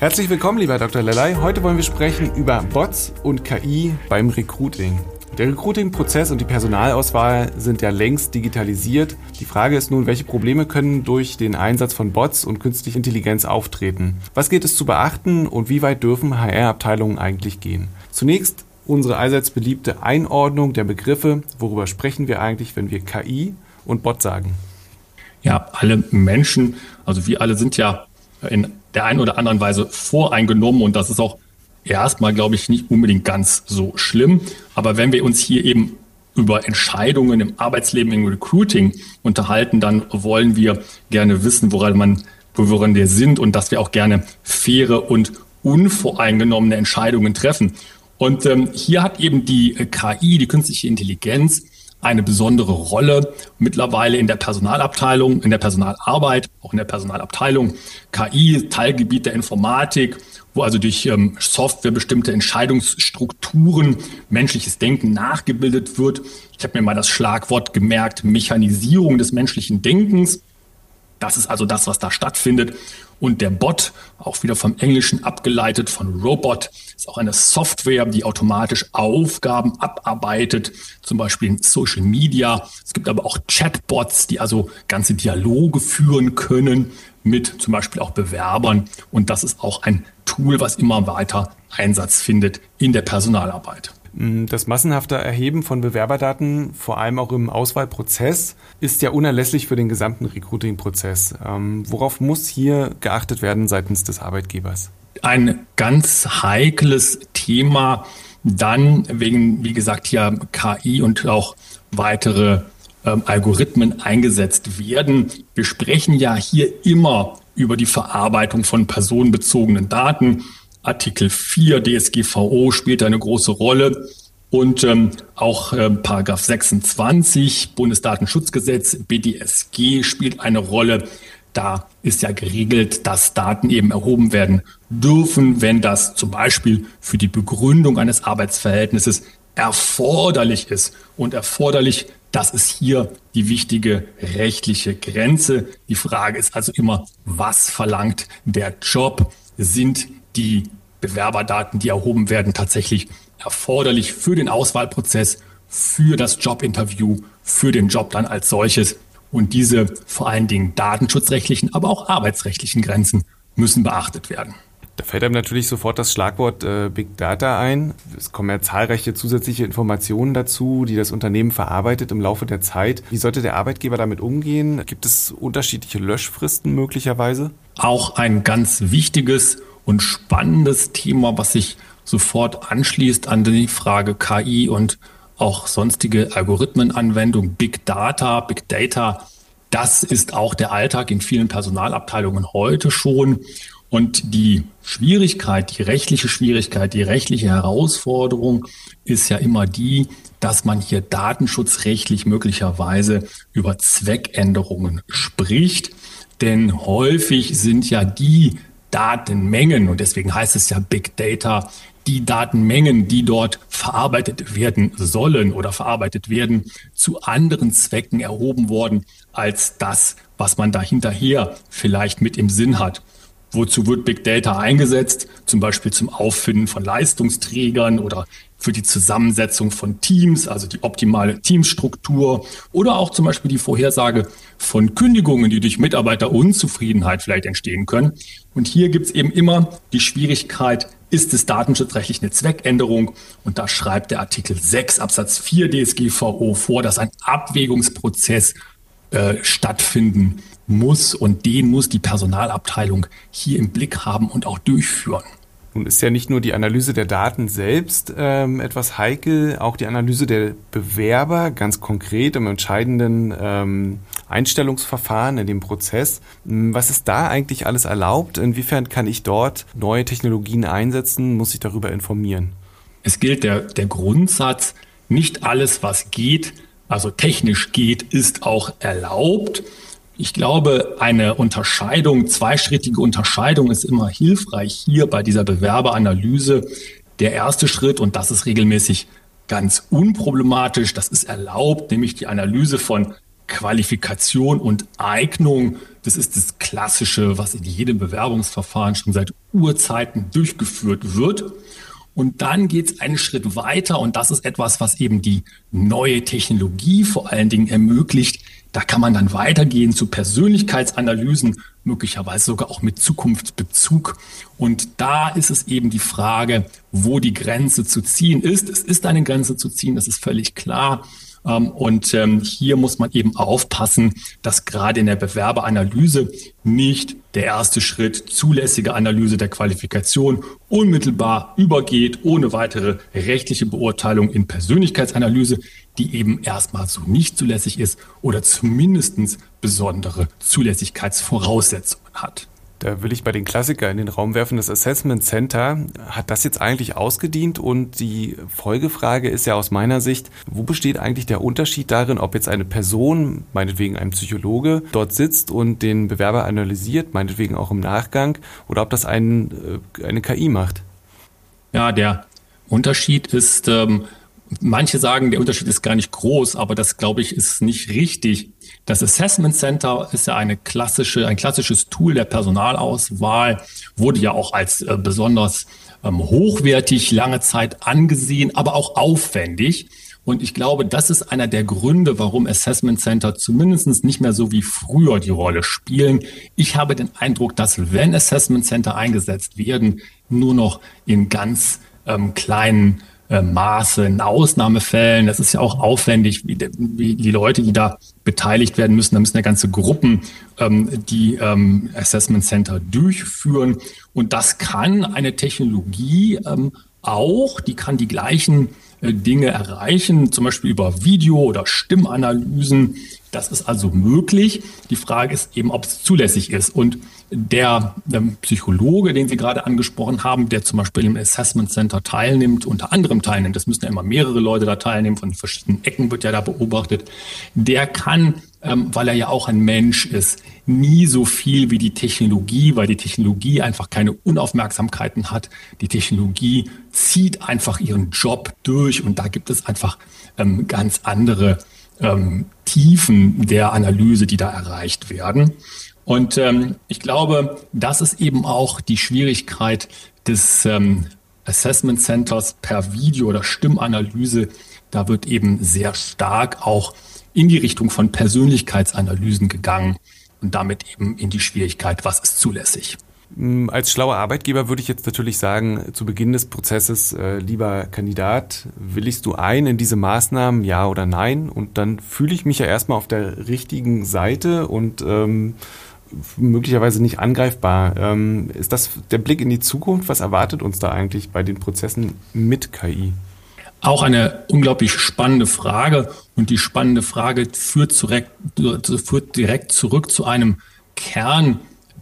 Herzlich willkommen, lieber Dr. Lellay. Heute wollen wir sprechen über Bots und KI beim Recruiting. Der Recruiting-Prozess und die Personalauswahl sind ja längst digitalisiert. Die Frage ist nun, welche Probleme können durch den Einsatz von Bots und künstlicher Intelligenz auftreten? Was gilt es zu beachten und wie weit dürfen HR-Abteilungen eigentlich gehen? Zunächst unsere allseits beliebte Einordnung der Begriffe. Worüber sprechen wir eigentlich, wenn wir KI und Bot sagen? Ja, alle Menschen, also wir alle sind ja in der einen oder anderen Weise voreingenommen und das ist auch erstmal, glaube ich, nicht unbedingt ganz so schlimm. Aber wenn wir uns hier eben über Entscheidungen im Arbeitsleben, im Recruiting unterhalten, dann wollen wir gerne wissen, woran man, woran wir sind und dass wir auch gerne faire und unvoreingenommene Entscheidungen treffen. Und ähm, hier hat eben die KI, die künstliche Intelligenz, eine besondere Rolle mittlerweile in der Personalabteilung, in der Personalarbeit, auch in der Personalabteilung. KI, Teilgebiet der Informatik, wo also durch ähm, Software bestimmte Entscheidungsstrukturen, menschliches Denken nachgebildet wird. Ich habe mir mal das Schlagwort gemerkt, Mechanisierung des menschlichen Denkens. Das ist also das, was da stattfindet. Und der Bot, auch wieder vom Englischen abgeleitet von Robot, ist auch eine Software, die automatisch Aufgaben abarbeitet, zum Beispiel in Social Media. Es gibt aber auch Chatbots, die also ganze Dialoge führen können mit zum Beispiel auch Bewerbern. Und das ist auch ein Tool, was immer weiter Einsatz findet in der Personalarbeit. Mm, das massenhafte Erheben von Bewerberdaten, vor allem auch im Auswahlprozess, ist ja unerlässlich für den gesamten Recruiting-Prozess. Ähm, worauf muss hier geachtet werden seitens des Arbeitgebers? Ein ganz heikles Thema, dann wegen, wie gesagt, hier KI und auch weitere ähm, Algorithmen eingesetzt werden. Wir sprechen ja hier immer über die Verarbeitung von personenbezogenen Daten. Artikel 4 DSGVO spielt eine große Rolle. Und ähm, auch äh, Paragraph 26 Bundesdatenschutzgesetz BDSG spielt eine Rolle. Da ist ja geregelt, dass Daten eben erhoben werden dürfen, wenn das zum Beispiel für die Begründung eines Arbeitsverhältnisses erforderlich ist. Und erforderlich, das ist hier die wichtige rechtliche Grenze. Die Frage ist also immer, was verlangt der Job? Sind die Bewerberdaten, die erhoben werden, tatsächlich erforderlich für den Auswahlprozess, für das Jobinterview, für den Job dann als solches. Und diese vor allen Dingen datenschutzrechtlichen, aber auch arbeitsrechtlichen Grenzen müssen beachtet werden. Da fällt einem natürlich sofort das Schlagwort äh, Big Data ein. Es kommen ja zahlreiche zusätzliche Informationen dazu, die das Unternehmen verarbeitet im Laufe der Zeit. Wie sollte der Arbeitgeber damit umgehen? Gibt es unterschiedliche Löschfristen möglicherweise? Auch ein ganz wichtiges und spannendes Thema, was sich sofort anschließt an die Frage KI und auch sonstige Algorithmenanwendung, Big Data, Big Data. Das ist auch der Alltag in vielen Personalabteilungen heute schon. Und die Schwierigkeit, die rechtliche Schwierigkeit, die rechtliche Herausforderung ist ja immer die, dass man hier datenschutzrechtlich möglicherweise über Zweckänderungen spricht. Denn häufig sind ja die Datenmengen, und deswegen heißt es ja Big Data, die Datenmengen, die dort verarbeitet werden sollen oder verarbeitet werden, zu anderen Zwecken erhoben worden als das, was man da hinterher vielleicht mit im Sinn hat. Wozu wird Big Data eingesetzt? Zum Beispiel zum Auffinden von Leistungsträgern oder für die Zusammensetzung von Teams, also die optimale Teamstruktur oder auch zum Beispiel die Vorhersage von Kündigungen, die durch Mitarbeiterunzufriedenheit vielleicht entstehen können. Und hier gibt es eben immer die Schwierigkeit, ist es datenschutzrechtlich eine Zweckänderung? Und da schreibt der Artikel 6 Absatz 4 DSGVO vor, dass ein Abwägungsprozess äh, stattfinden muss und den muss die Personalabteilung hier im Blick haben und auch durchführen. Nun ist ja nicht nur die Analyse der Daten selbst ähm, etwas heikel, auch die Analyse der Bewerber, ganz konkret im entscheidenden ähm, Einstellungsverfahren, in dem Prozess. Hm, was ist da eigentlich alles erlaubt? Inwiefern kann ich dort neue Technologien einsetzen? Muss ich darüber informieren? Es gilt der, der Grundsatz, nicht alles, was geht, also technisch geht, ist auch erlaubt. Ich glaube, eine Unterscheidung, zweischrittige Unterscheidung ist immer hilfreich hier bei dieser Bewerberanalyse. Der erste Schritt, und das ist regelmäßig ganz unproblematisch, das ist erlaubt, nämlich die Analyse von Qualifikation und Eignung. Das ist das Klassische, was in jedem Bewerbungsverfahren schon seit Urzeiten durchgeführt wird. Und dann geht es einen Schritt weiter und das ist etwas, was eben die neue Technologie vor allen Dingen ermöglicht. Da kann man dann weitergehen zu Persönlichkeitsanalysen, möglicherweise sogar auch mit Zukunftsbezug. Und da ist es eben die Frage, wo die Grenze zu ziehen ist. Es ist eine Grenze zu ziehen, das ist völlig klar. Ähm, und ähm, hier muss man eben aufpassen, dass gerade in der Bewerberanalyse nicht der erste Schritt zulässige Analyse der Qualifikation unmittelbar übergeht, ohne weitere rechtliche Beurteilung in Persönlichkeitsanalyse, die eben erstmal so nicht zulässig ist oder zumindest besondere Zulässigkeitsvoraussetzungen hat. Da will ich bei den Klassikern in den Raum werfen. Das Assessment Center hat das jetzt eigentlich ausgedient? Und die Folgefrage ist ja aus meiner Sicht, wo besteht eigentlich der Unterschied darin, ob jetzt eine Person, meinetwegen ein Psychologe, dort sitzt und den Bewerber analysiert, meinetwegen auch im Nachgang, oder ob das ein, äh, eine KI macht? Ja, der Unterschied ist, ähm, manche sagen, der Unterschied ist gar nicht groß, aber das, glaube ich, ist nicht richtig. Das Assessment Center ist ja eine klassische, ein klassisches Tool der Personalauswahl, wurde ja auch als äh, besonders ähm, hochwertig lange Zeit angesehen, aber auch aufwendig. Und ich glaube, das ist einer der Gründe, warum Assessment Center zumindest nicht mehr so wie früher die Rolle spielen. Ich habe den Eindruck, dass wenn Assessment Center eingesetzt werden, nur noch in ganz ähm, kleinen äh, Maße, in Ausnahmefällen. Das ist ja auch aufwendig, wie, wie die Leute, die da beteiligt werden müssen. Da müssen ja ganze Gruppen ähm, die ähm, Assessment Center durchführen. Und das kann eine Technologie ähm, auch, die kann die gleichen äh, Dinge erreichen, zum Beispiel über Video- oder Stimmanalysen. Das ist also möglich. Die Frage ist eben, ob es zulässig ist. Und der ähm, Psychologe, den Sie gerade angesprochen haben, der zum Beispiel im Assessment Center teilnimmt, unter anderem teilnimmt, das müssen ja immer mehrere Leute da teilnehmen, von verschiedenen Ecken wird ja da beobachtet, der kann, ähm, weil er ja auch ein Mensch ist, nie so viel wie die Technologie, weil die Technologie einfach keine Unaufmerksamkeiten hat. Die Technologie zieht einfach ihren Job durch und da gibt es einfach ähm, ganz andere ähm, Tiefen der Analyse, die da erreicht werden. Und ähm, ich glaube, das ist eben auch die Schwierigkeit des ähm, Assessment Centers per Video- oder Stimmanalyse. Da wird eben sehr stark auch in die Richtung von Persönlichkeitsanalysen gegangen und damit eben in die Schwierigkeit, was ist zulässig. Mm, als schlauer Arbeitgeber würde ich jetzt natürlich sagen, zu Beginn des Prozesses, äh, lieber Kandidat, willigst du ein in diese Maßnahmen, ja oder nein? Und dann fühle ich mich ja erstmal auf der richtigen Seite und ähm, möglicherweise nicht angreifbar. Ähm, ist das der Blick in die Zukunft? Was erwartet uns da eigentlich bei den Prozessen mit KI? Auch eine unglaublich spannende Frage. Und die spannende Frage führt, direkt, führt direkt zurück zu einem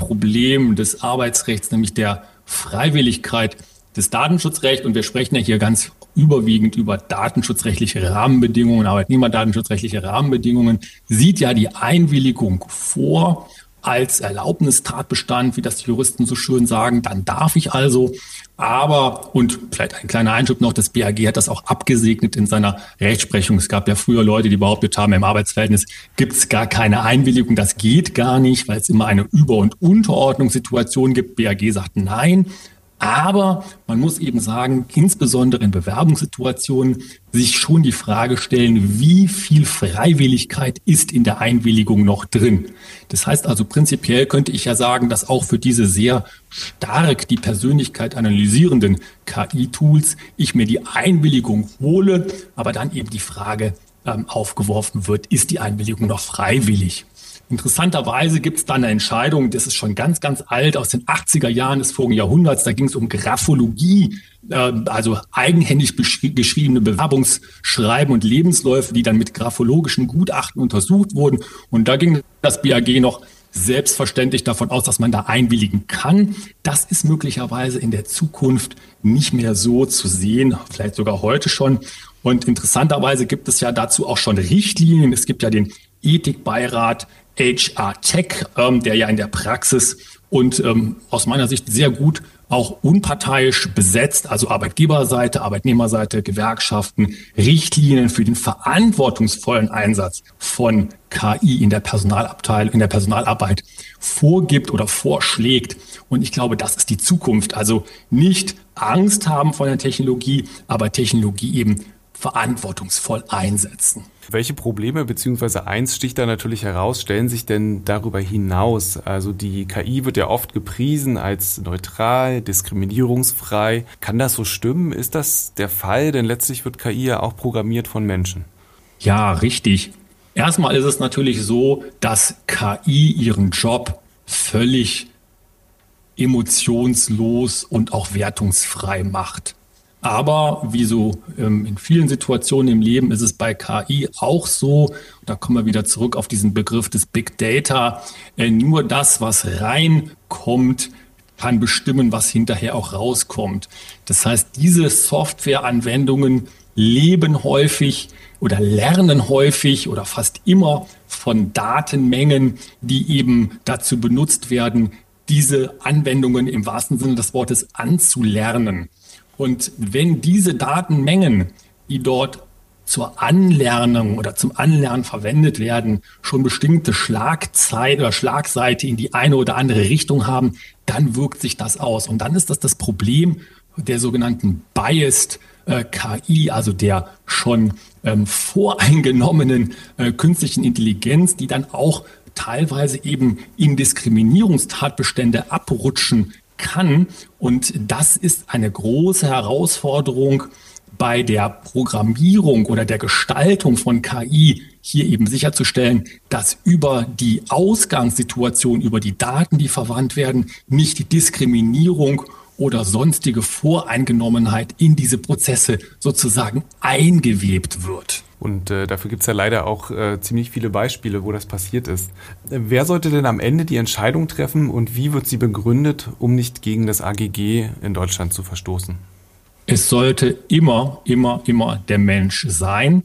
Kernproblem des Arbeitsrechts, nämlich der Freiwilligkeit des Datenschutzrechts. Und wir sprechen ja hier ganz überwiegend über datenschutzrechtliche Rahmenbedingungen, Arbeitnehmerdatenschutzrechtliche Rahmenbedingungen, sieht ja die Einwilligung vor als Erlaubnistatbestand, wie das die Juristen so schön sagen, dann darf ich also. Aber, und vielleicht ein kleiner Einschub noch, das BAG hat das auch abgesegnet in seiner Rechtsprechung. Es gab ja früher Leute, die behauptet haben, im Arbeitsverhältnis gibt es gar keine Einwilligung. Das geht gar nicht, weil es immer eine Über- und Unterordnungssituation gibt. BAG sagt nein. Aber man muss eben sagen, insbesondere in Bewerbungssituationen, sich schon die Frage stellen, wie viel Freiwilligkeit ist in der Einwilligung noch drin. Das heißt also prinzipiell könnte ich ja sagen, dass auch für diese sehr stark die Persönlichkeit analysierenden KI-Tools ich mir die Einwilligung hole, aber dann eben die Frage ähm, aufgeworfen wird, ist die Einwilligung noch freiwillig? Interessanterweise gibt es da eine Entscheidung, das ist schon ganz, ganz alt, aus den 80er Jahren des vorigen Jahrhunderts. Da ging es um Graphologie, äh, also eigenhändig geschriebene Bewerbungsschreiben und Lebensläufe, die dann mit graphologischen Gutachten untersucht wurden. Und da ging das BAG noch selbstverständlich davon aus, dass man da einwilligen kann. Das ist möglicherweise in der Zukunft nicht mehr so zu sehen, vielleicht sogar heute schon. Und interessanterweise gibt es ja dazu auch schon Richtlinien. Es gibt ja den Ethikbeirat HR Tech, ähm, der ja in der Praxis und ähm, aus meiner Sicht sehr gut auch unparteiisch besetzt, also Arbeitgeberseite, Arbeitnehmerseite, Gewerkschaften, Richtlinien für den verantwortungsvollen Einsatz von KI in der Personalabteilung, in der Personalarbeit vorgibt oder vorschlägt. Und ich glaube, das ist die Zukunft. Also nicht Angst haben vor der Technologie, aber Technologie eben verantwortungsvoll einsetzen. Welche Probleme, beziehungsweise eins sticht da natürlich heraus, stellen sich denn darüber hinaus? Also die KI wird ja oft gepriesen als neutral, diskriminierungsfrei. Kann das so stimmen? Ist das der Fall? Denn letztlich wird KI ja auch programmiert von Menschen. Ja, richtig. Erstmal ist es natürlich so, dass KI ihren Job völlig emotionslos und auch wertungsfrei macht. Aber wie so ähm, in vielen Situationen im Leben ist es bei KI auch so, da kommen wir wieder zurück auf diesen Begriff des Big Data, äh, nur das, was reinkommt, kann bestimmen, was hinterher auch rauskommt. Das heißt, diese Softwareanwendungen leben häufig oder lernen häufig oder fast immer von Datenmengen, die eben dazu benutzt werden, diese Anwendungen im wahrsten Sinne des Wortes anzulernen. Und wenn diese Datenmengen, die dort zur Anlernung oder zum Anlernen verwendet werden, schon bestimmte Schlagzeit oder Schlagseite in die eine oder andere Richtung haben, dann wirkt sich das aus. Und dann ist das das Problem der sogenannten Biased äh, KI, also der schon ähm, voreingenommenen äh, künstlichen Intelligenz, die dann auch teilweise eben in Diskriminierungstatbestände abrutschen kann. Und das ist eine große Herausforderung bei der Programmierung oder der Gestaltung von KI hier eben sicherzustellen, dass über die Ausgangssituation, über die Daten, die verwandt werden, nicht Diskriminierung oder sonstige Voreingenommenheit in diese Prozesse sozusagen eingewebt wird. Und äh, dafür gibt es ja leider auch äh, ziemlich viele Beispiele, wo das passiert ist. Wer sollte denn am Ende die Entscheidung treffen und wie wird sie begründet, um nicht gegen das AGG in Deutschland zu verstoßen? Es sollte immer, immer, immer der Mensch sein.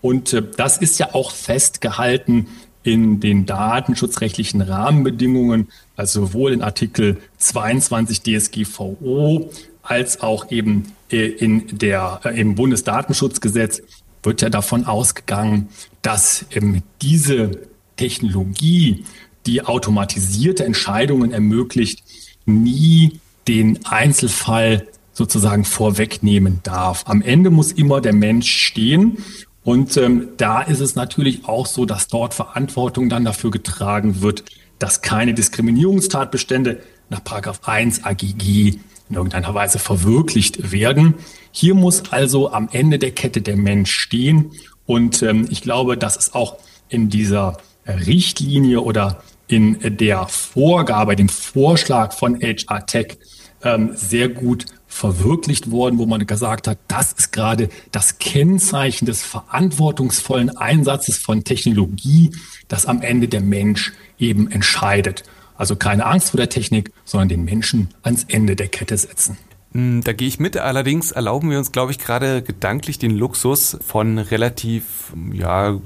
Und äh, das ist ja auch festgehalten in den datenschutzrechtlichen Rahmenbedingungen, also sowohl in Artikel 22 DSGVO als auch eben äh, in der, äh, im Bundesdatenschutzgesetz wird ja davon ausgegangen, dass ähm, diese Technologie, die automatisierte Entscheidungen ermöglicht, nie den Einzelfall sozusagen vorwegnehmen darf. Am Ende muss immer der Mensch stehen. Und ähm, da ist es natürlich auch so, dass dort Verantwortung dann dafür getragen wird, dass keine Diskriminierungstatbestände nach 1 AGG in irgendeiner Weise verwirklicht werden. Hier muss also am Ende der Kette der Mensch stehen. Und ähm, ich glaube, dass es auch in dieser Richtlinie oder in der Vorgabe, dem Vorschlag von HR Tech ähm, sehr gut verwirklicht worden, wo man gesagt hat, das ist gerade das Kennzeichen des verantwortungsvollen Einsatzes von Technologie, dass am Ende der Mensch eben entscheidet. Also keine Angst vor der Technik, sondern den Menschen ans Ende der Kette setzen. Hm, da gehe ich mit. Allerdings erlauben wir uns, glaube ich, gerade gedanklich den Luxus, von relativ ja,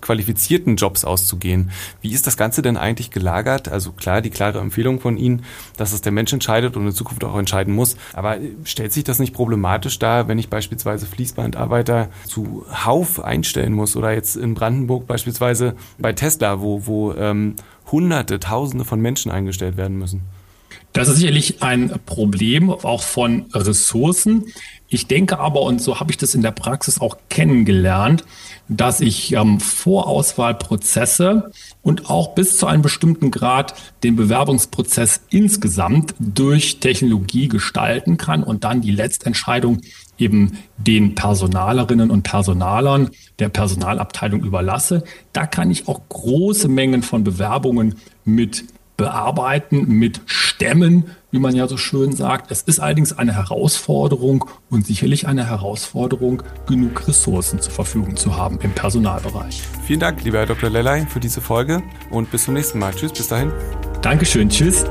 qualifizierten Jobs auszugehen. Wie ist das Ganze denn eigentlich gelagert? Also klar, die klare Empfehlung von Ihnen, dass es der Mensch entscheidet und in Zukunft auch entscheiden muss. Aber stellt sich das nicht problematisch dar, wenn ich beispielsweise Fließbandarbeiter zu Hauf einstellen muss oder jetzt in Brandenburg beispielsweise bei Tesla, wo, wo ähm, Hunderte, Tausende von Menschen eingestellt werden müssen? Das ist sicherlich ein Problem auch von Ressourcen. Ich denke aber, und so habe ich das in der Praxis auch kennengelernt, dass ich ähm, Vorauswahlprozesse und auch bis zu einem bestimmten Grad den Bewerbungsprozess insgesamt durch Technologie gestalten kann und dann die Letztentscheidung eben den Personalerinnen und Personalern der Personalabteilung überlasse. Da kann ich auch große Mengen von Bewerbungen mit bearbeiten, mit stemmen, wie man ja so schön sagt. Es ist allerdings eine Herausforderung und sicherlich eine Herausforderung, genug Ressourcen zur Verfügung zu haben im Personalbereich. Vielen Dank, lieber Herr Dr. Lellay, für diese Folge und bis zum nächsten Mal. Tschüss, bis dahin. Dankeschön, tschüss.